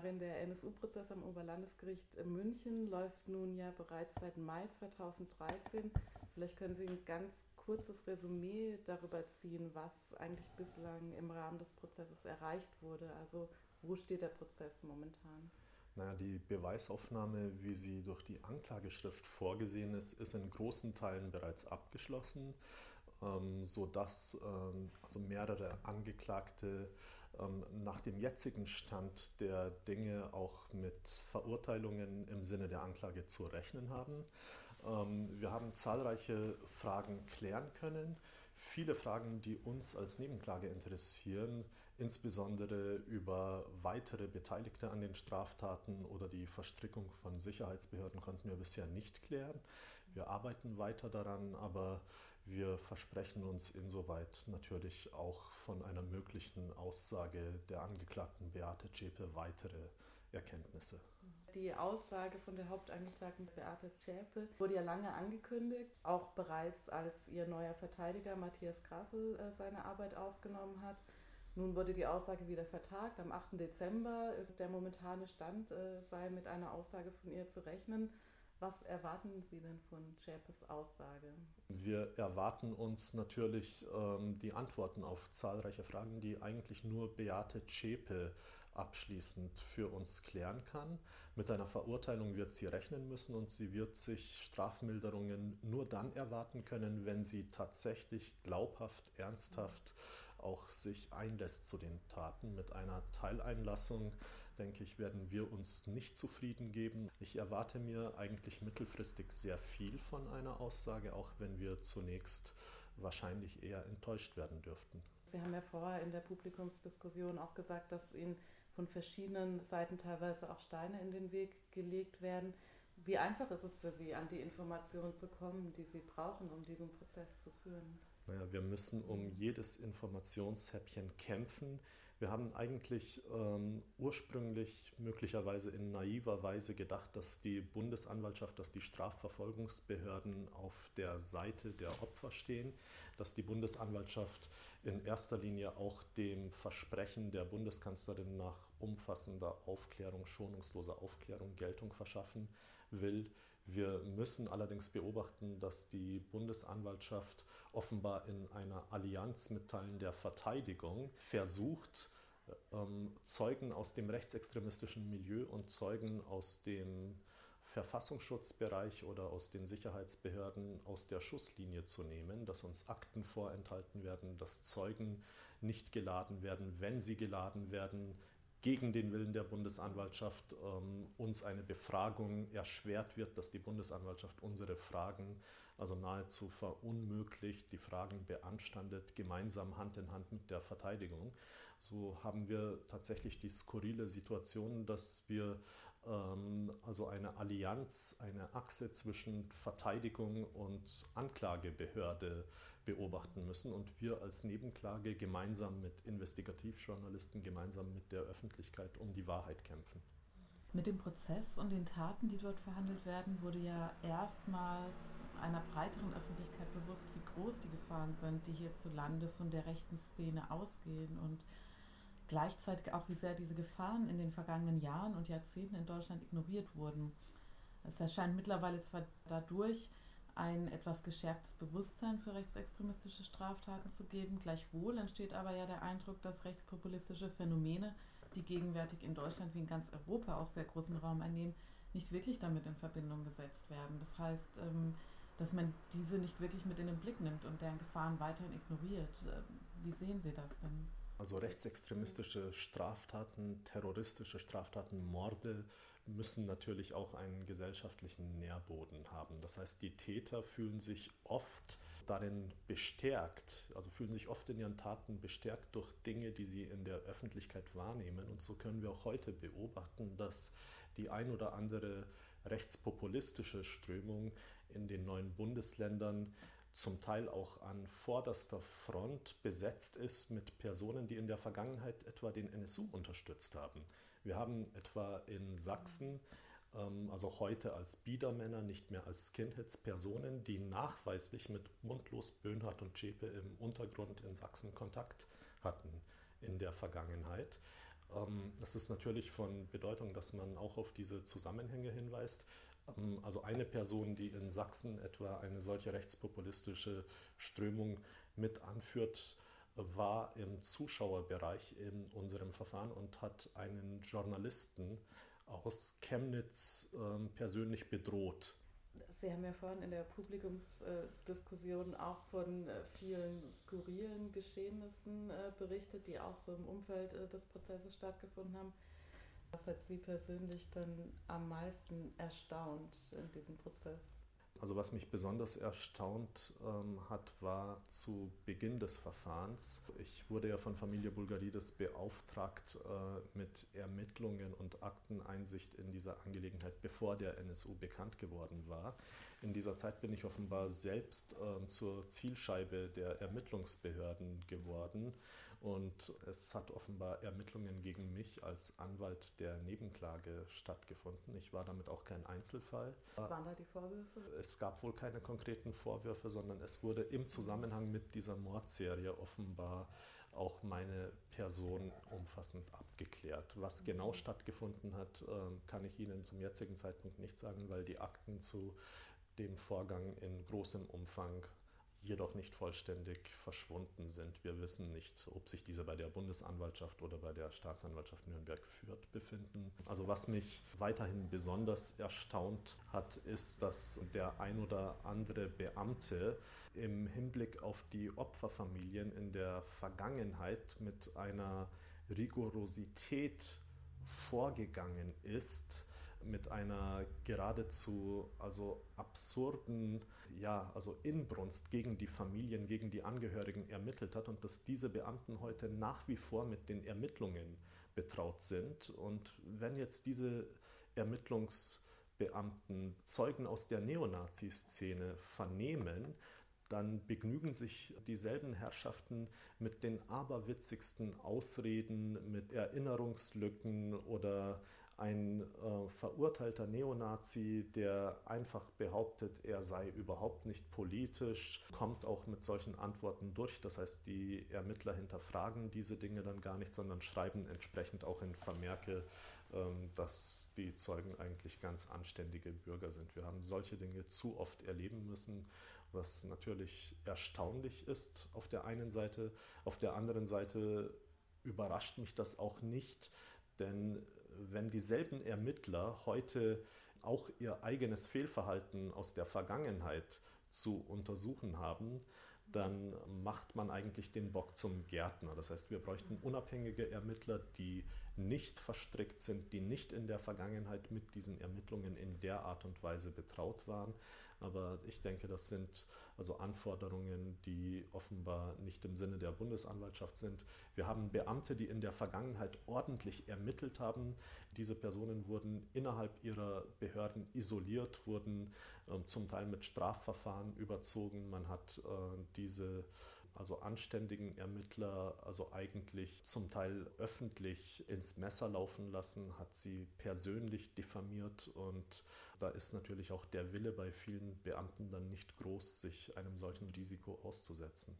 Kommissarin, der NSU-Prozess am Oberlandesgericht München läuft nun ja bereits seit Mai 2013. Vielleicht können Sie ein ganz kurzes Resümee darüber ziehen, was eigentlich bislang im Rahmen des Prozesses erreicht wurde. Also wo steht der Prozess momentan? Naja, die Beweisaufnahme, wie sie durch die Anklageschrift vorgesehen ist, ist in großen Teilen bereits abgeschlossen, ähm, sodass ähm, also mehrere Angeklagte nach dem jetzigen Stand der Dinge auch mit Verurteilungen im Sinne der Anklage zu rechnen haben. Ähm, wir haben zahlreiche Fragen klären können. Viele Fragen, die uns als Nebenklage interessieren, insbesondere über weitere Beteiligte an den Straftaten oder die Verstrickung von Sicherheitsbehörden, konnten wir bisher nicht klären. Wir arbeiten weiter daran, aber wir versprechen uns insoweit natürlich auch von einer möglichen Aussage der Angeklagten Beate Zschäpe weitere Erkenntnisse. Die Aussage von der Hauptangeklagten Beate Zschäpe wurde ja lange angekündigt, auch bereits als ihr neuer Verteidiger Matthias Grassel äh, seine Arbeit aufgenommen hat. Nun wurde die Aussage wieder vertagt. Am 8. Dezember ist der momentane Stand, äh, sei mit einer Aussage von ihr zu rechnen. Was erwarten Sie denn von Zschäpes Aussage? Wir erwarten uns natürlich ähm, die Antworten auf zahlreiche Fragen, die eigentlich nur Beate Zschäpe abschließend für uns klären kann. Mit einer Verurteilung wird sie rechnen müssen und sie wird sich Strafmilderungen nur dann erwarten können, wenn sie tatsächlich glaubhaft, ernsthaft auch sich einlässt zu den Taten. Mit einer Teileinlassung, denke ich, werden wir uns nicht zufrieden geben. Ich erwarte mir eigentlich mittelfristig sehr viel von einer Aussage, auch wenn wir zunächst wahrscheinlich eher enttäuscht werden dürften. Sie haben ja vorher in der Publikumsdiskussion auch gesagt, dass Ihnen von verschiedenen Seiten teilweise auch Steine in den Weg gelegt werden. Wie einfach ist es für Sie, an die Informationen zu kommen, die Sie brauchen, um diesen Prozess zu führen? Naja, wir müssen um jedes Informationshäppchen kämpfen. Wir haben eigentlich ähm, ursprünglich möglicherweise in naiver Weise gedacht, dass die Bundesanwaltschaft, dass die Strafverfolgungsbehörden auf der Seite der Opfer stehen, dass die Bundesanwaltschaft in erster Linie auch dem Versprechen der Bundeskanzlerin nach umfassender Aufklärung, schonungsloser Aufklärung Geltung verschaffen will. Wir müssen allerdings beobachten, dass die Bundesanwaltschaft offenbar in einer Allianz mit Teilen der Verteidigung versucht, ähm, Zeugen aus dem rechtsextremistischen Milieu und Zeugen aus dem Verfassungsschutzbereich oder aus den Sicherheitsbehörden aus der Schusslinie zu nehmen, dass uns Akten vorenthalten werden, dass Zeugen nicht geladen werden, wenn sie geladen werden, gegen den Willen der Bundesanwaltschaft ähm, uns eine Befragung erschwert wird, dass die Bundesanwaltschaft unsere Fragen also nahezu verunmöglicht, die Fragen beanstandet, gemeinsam Hand in Hand mit der Verteidigung. So haben wir tatsächlich die skurrile Situation, dass wir ähm, also eine Allianz, eine Achse zwischen Verteidigung und Anklagebehörde beobachten müssen und wir als Nebenklage gemeinsam mit Investigativjournalisten, gemeinsam mit der Öffentlichkeit um die Wahrheit kämpfen. Mit dem Prozess und den Taten, die dort verhandelt werden, wurde ja erstmals einer breiteren Öffentlichkeit bewusst, wie groß die Gefahren sind, die hierzulande von der rechten Szene ausgehen und gleichzeitig auch, wie sehr diese Gefahren in den vergangenen Jahren und Jahrzehnten in Deutschland ignoriert wurden. Es erscheint mittlerweile zwar dadurch ein etwas geschärftes Bewusstsein für rechtsextremistische Straftaten zu geben, gleichwohl entsteht aber ja der Eindruck, dass rechtspopulistische Phänomene, die gegenwärtig in Deutschland wie in ganz Europa auch sehr großen Raum einnehmen, nicht wirklich damit in Verbindung gesetzt werden. Das heißt, ähm, dass man diese nicht wirklich mit in den Blick nimmt und deren Gefahren weiterhin ignoriert. Ähm, wie sehen Sie das denn? Also rechtsextremistische Straftaten, terroristische Straftaten, Morde müssen natürlich auch einen gesellschaftlichen Nährboden haben. Das heißt, die Täter fühlen sich oft darin bestärkt, also fühlen sich oft in ihren Taten bestärkt durch Dinge, die sie in der Öffentlichkeit wahrnehmen. Und so können wir auch heute beobachten, dass die ein oder andere rechtspopulistische Strömung in den neuen Bundesländern zum Teil auch an vorderster Front besetzt ist mit Personen, die in der Vergangenheit etwa den NSU unterstützt haben. Wir haben etwa in Sachsen, ähm, also heute als Biedermänner, nicht mehr als Skinheads, Personen, die nachweislich mit Mundlos, Böhnhardt und Zschäpe im Untergrund in Sachsen Kontakt hatten in der Vergangenheit. Ähm, es ist natürlich von Bedeutung, dass man auch auf diese Zusammenhänge hinweist. Ähm, also eine Person, die in Sachsen etwa eine solche rechtspopulistische Strömung mit anführt, war im Zuschauerbereich in unserem Verfahren und hat einen Journalisten aus Chemnitz ähm, persönlich bedroht. Sie haben ja vorhin in der Publikumsdiskussion auch von äh, vielen skurrilen Geschehnissen äh, berichtet, die auch so im Umfeld äh, des Prozesses stattgefunden haben. Was hat Sie persönlich dann am meisten erstaunt in diesem Prozess? Also was mich besonders erstaunt ähm, hat, war zu Beginn des Verfahrens. Ich wurde ja von Familie Bulgarides beauftragt äh, mit Ermittlungen und Akteneinsicht in dieser Angelegenheit, bevor der NSU bekannt geworden war. In dieser Zeit bin ich offenbar selbst äh, zur Zielscheibe der Ermittlungsbehörden geworden und es hat offenbar Ermittlungen gegen mich als Anwalt der Nebenklage stattgefunden. Ich war damit auch kein Einzelfall. Was waren da die Vorwürfe? Es gab wohl keine konkreten Vorwürfe, sondern es wurde im Zusammenhang mit dieser Mordserie offenbar auch meine Person umfassend abgeklärt. Was genau stattgefunden hat, ähm, kann ich Ihnen zum jetzigen Zeitpunkt nicht sagen, weil die Akten zu dem Vorgang in großem Umfang jedoch nicht vollständig verschwunden sind. Wir wissen nicht, ob sich diese bei der Bundesanwaltschaft oder bei der Staatsanwaltschaft Nürnberg führt befinden. Also was mich weiterhin besonders erstaunt hat, ist, dass der ein oder andere Beamte im Hinblick auf die Opferfamilien in der Vergangenheit mit einer Rigorosität vorgegangen ist, mit einer geradezu also absurden ja, also Inbrunst gegen die Familien, gegen die Angehörigen ermittelt hat und dass diese Beamten heute nach wie vor mit den Ermittlungen betraut sind. Und wenn jetzt diese Ermittlungsbeamten Zeugen aus der Neonazi-Szene vernehmen, dann begnügen sich dieselben Herrschaften mit den aberwitzigsten Ausreden, mit Erinnerungslücken oder ein äh, verurteilter Neonazi, der einfach behauptet, er sei überhaupt nicht politisch, kommt auch mit solchen Antworten durch. Das heißt, die Ermittler hinterfragen diese Dinge dann gar nicht, sondern schreiben entsprechend auch in Vermerke, ähm, dass die Zeugen eigentlich ganz anständige Bürger sind. Wir haben solche Dinge zu oft erleben müssen, was natürlich erstaunlich ist auf der einen Seite. Auf der anderen Seite überrascht mich das auch nicht, denn wenn dieselben Ermittler heute auch ihr eigenes Fehlverhalten aus der Vergangenheit zu untersuchen haben, dann macht man eigentlich den Bock zum Gärtner. Das heißt, wir bräuchten unabhängige Ermittler, die nicht verstrickt sind, die nicht in der Vergangenheit mit diesen Ermittlungen in der Art und Weise betraut waren. Aber ich denke, das sind also Anforderungen, die offenbar nicht im Sinne der Bundesanwaltschaft sind. Wir haben Beamte, die in der Vergangenheit ordentlich ermittelt haben. Diese Personen wurden innerhalb ihrer Behörden isoliert, wurden äh, zum Teil mit Strafverfahren überzogen. Man hat äh, diese also anständigen Ermittler, also eigentlich zum Teil öffentlich ins Messer laufen lassen, hat sie persönlich diffamiert und da ist natürlich auch der Wille bei vielen Beamten dann nicht groß, sich einem solchen Risiko auszusetzen.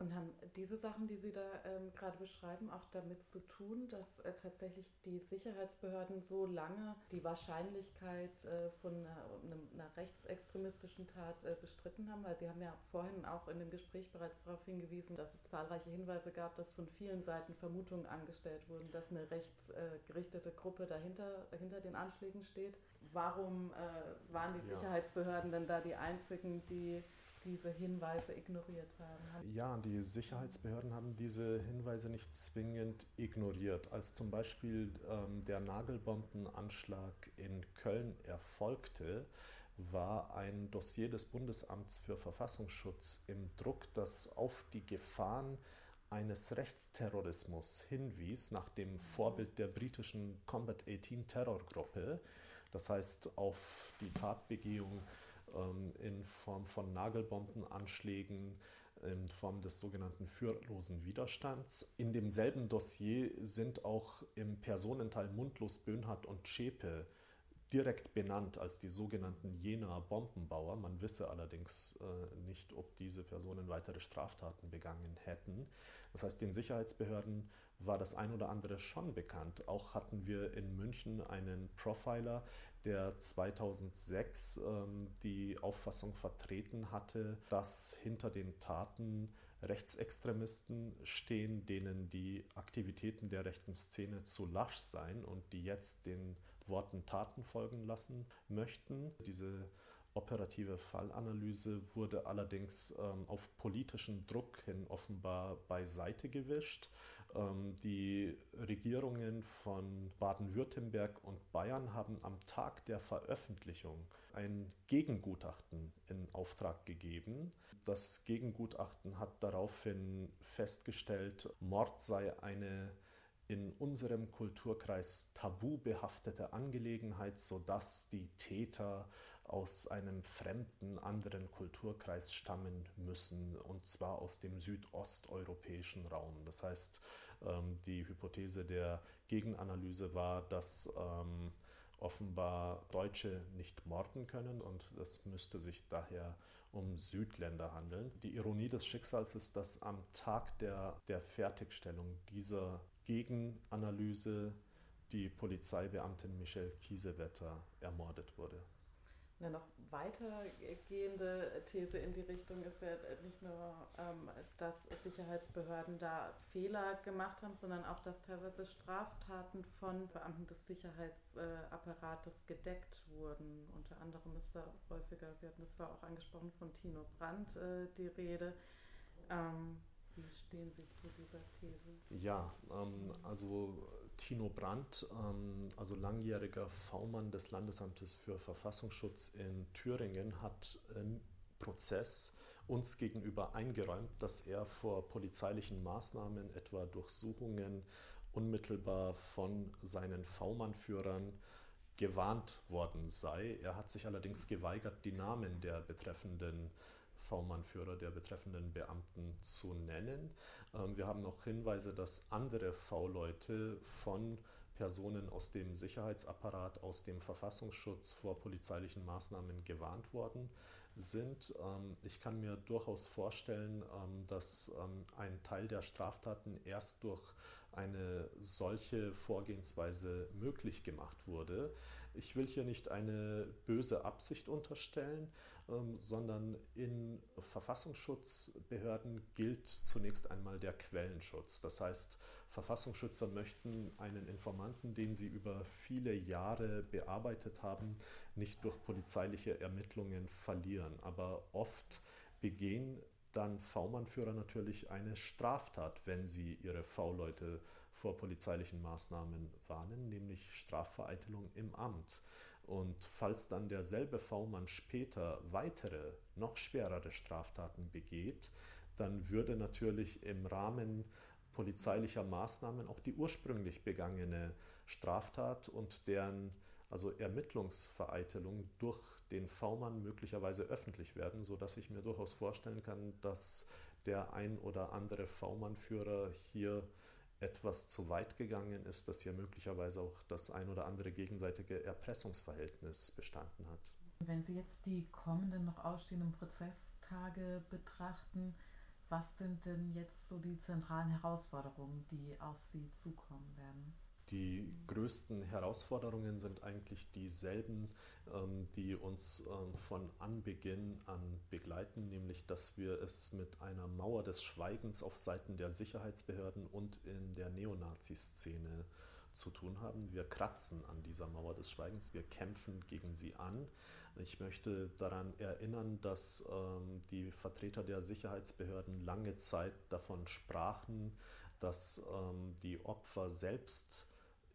Und haben diese Sachen, die Sie da ähm, gerade beschreiben, auch damit zu tun, dass äh, tatsächlich die Sicherheitsbehörden so lange die Wahrscheinlichkeit äh, von einer, einer, rechtsextremistischen Tat äh, bestritten haben? Weil Sie haben ja vorhin auch in dem Gespräch bereits darauf hingewiesen, dass es zahlreiche Hinweise gab, dass von vielen Seiten Vermutungen angestellt wurden, dass eine rechtsgerichtete Gruppe dahinter hinter den Anschlägen steht. Warum äh, waren die Sicherheitsbehörden denn da die einzigen, die diese Hinweise ignoriert haben. Ja, die Sicherheitsbehörden haben diese Hinweise nicht zwingend ignoriert. Als zum Beispiel ähm, der Nagelbombenanschlag in Köln erfolgte, war ein Dossier des Bundesamts für Verfassungsschutz im Druck, das auf die Gefahren eines Rechtsterrorismus hinwies, nach dem Vorbild der britischen Combat 18 Terrorgruppe. Das heißt, auf die Tatbegehung in Form von Nagelbombenanschlägen, in Form des sogenannten führerlosen Widerstands. In demselben Dossier sind auch im Personenteil Mundlos, Böhnhardt und Zschäpe direkt benannt als die sogenannten Jena Bombenbauer. Man wisse allerdings äh, nicht, ob diese Personen weitere Straftaten begangen hätten. Das heißt, den Sicherheitsbehörden war das ein oder andere schon bekannt. Auch hatten wir in München einen Profiler, der 2006 ähm, die Auffassung vertreten hatte, dass hinter den Taten Rechtsextremisten stehen, denen die Aktivitäten der rechten Szene zu lasch seien und die jetzt den Worten Taten folgen lassen möchten. Diese operative Fallanalyse wurde allerdings ähm, auf politischen Druck hin offenbar beiseite gewischt. Ähm, die Regierungen von Baden-Württemberg und Bayern haben am Tag der Veröffentlichung ein Gegengutachten in Auftrag gegeben. Das Gegengutachten hat daraufhin festgestellt, Mord sei eine in unserem Kulturkreis tabu behaftete Angelegenheit, sodass die Täter aus einem fremden anderen Kulturkreis stammen müssen, und zwar aus dem südosteuropäischen Raum. Das heißt, ähm, die Hypothese der Gegenanalyse war, dass ähm, offenbar Deutsche nicht morden können und es müsste sich daher um Südländer handeln. Die Ironie des Schicksals ist, dass am Tag der, der Fertigstellung dieser Gegenanalyse die Polizeibeamtin Michelle Kiesewetter ermordet wurde. Eine noch weitergehende These in die Richtung ist ja nicht nur, ähm, dass Sicherheitsbehörden da Fehler gemacht haben, sondern auch, dass teilweise Straftaten von Beamten des Sicherheitsapparates gedeckt wurden. Unter anderem ist da häufiger, Sie hatten das vorher auch angesprochen, von Tino Brandt äh, die Rede. Ähm, wie stehen Sie zu dieser These? Ja, ähm, also Tino Brandt, ähm, also langjähriger V-Mann des Landesamtes für Verfassungsschutz in Thüringen, hat im Prozess uns gegenüber eingeräumt, dass er vor polizeilichen Maßnahmen, etwa Durchsuchungen, unmittelbar von seinen V-Mann-Führern gewarnt worden sei. Er hat sich allerdings geweigert, die Namen der betreffenden V-Mann-Führer der betreffenden Beamten zu nennen. Ähm, wir haben noch Hinweise, dass andere V-Leute von Personen aus dem Sicherheitsapparat, aus dem Verfassungsschutz vor polizeilichen Maßnahmen gewarnt worden sind. Ähm, ich kann mir durchaus vorstellen, ähm, dass ein Teil der Straftaten erst durch eine solche Vorgehensweise möglich gemacht wurde. Ich will hier nicht eine böse Absicht unterstellen, ähm, sondern in Verfassungsschutzbehörden gilt zunächst einmal der Quellenschutz. Das heißt, Verfassungsschützer möchten einen Informanten, den sie über viele Jahre bearbeitet haben, nicht durch polizeiliche Ermittlungen verlieren. Aber oft begehen dann V-Mann-Führer natürlich eine Straftat, wenn sie ihre V-Leute vor polizeilichen Maßnahmen warnen, nämlich Strafvereitelung im Amt. Und falls dann derselbe V-Mann später weitere, noch schwerere Straftaten begeht, dann würde natürlich im Rahmen polizeilicher Maßnahmen auch die ursprünglich begangene Straftat und deren also Ermittlungsvereitelung durch den V-Mann möglicherweise öffentlich werden, sodass ich mir durchaus vorstellen kann, dass der ein oder andere V-Mann-Führer hier etwas zu weit gegangen ist, dass hier möglicherweise auch das ein oder andere gegenseitige Erpressungsverhältnis bestanden hat. Wenn Sie jetzt die kommenden noch ausstehenden Prozesstage betrachten, was sind denn jetzt so die zentralen Herausforderungen, die auf Sie zukommen werden? Die größten Herausforderungen sind eigentlich dieselben, ähm, die uns ähm, von Anbeginn an begleiten, nämlich dass wir es mit einer Mauer des Schweigens auf Seiten der Sicherheitsbehörden und in der Neonazi-Szene zu tun haben. Wir kratzen an dieser Mauer des Schweigens, wir kämpfen gegen sie an. Ich möchte daran erinnern, dass ähm, die Vertreter der Sicherheitsbehörden lange Zeit davon sprachen, dass die Opfer selbst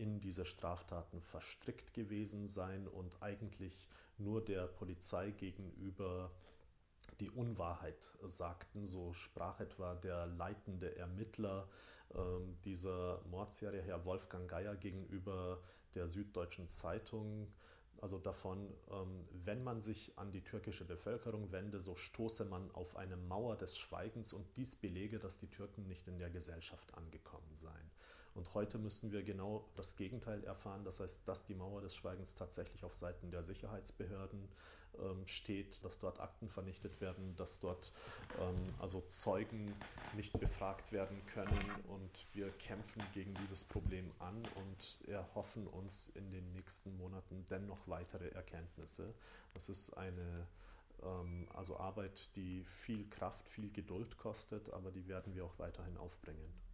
in diese Straftaten verstrickt gewesen sein und eigentlich nur der Polizei gegenüber die Unwahrheit sagten. So sprach etwa der leitende Ermittler äh, dieser Mordserie, Herr Wolfgang Geier, gegenüber der Süddeutschen Zeitung. Also davon, ähm, wenn man sich an die türkische Bevölkerung wende, so stoße man auf eine Mauer des Schweigens und dies belege, dass die Türken nicht in der Gesellschaft angekommen seien. Und heute müssen wir genau das Gegenteil erfahren. Das heißt, dass die Mauer des Schweigens tatsächlich auf Seiten der Sicherheitsbehörden ähm, steht, dass dort Akten vernichtet werden, dass dort ähm, also Zeugen nicht befragt werden können. Und wir kämpfen gegen dieses Problem an und erhoffen uns in den nächsten Monaten dennoch weitere Erkenntnisse. Das ist eine ähm, also Arbeit, die viel Kraft, viel Geduld kostet, aber die werden wir auch weiterhin aufbringen.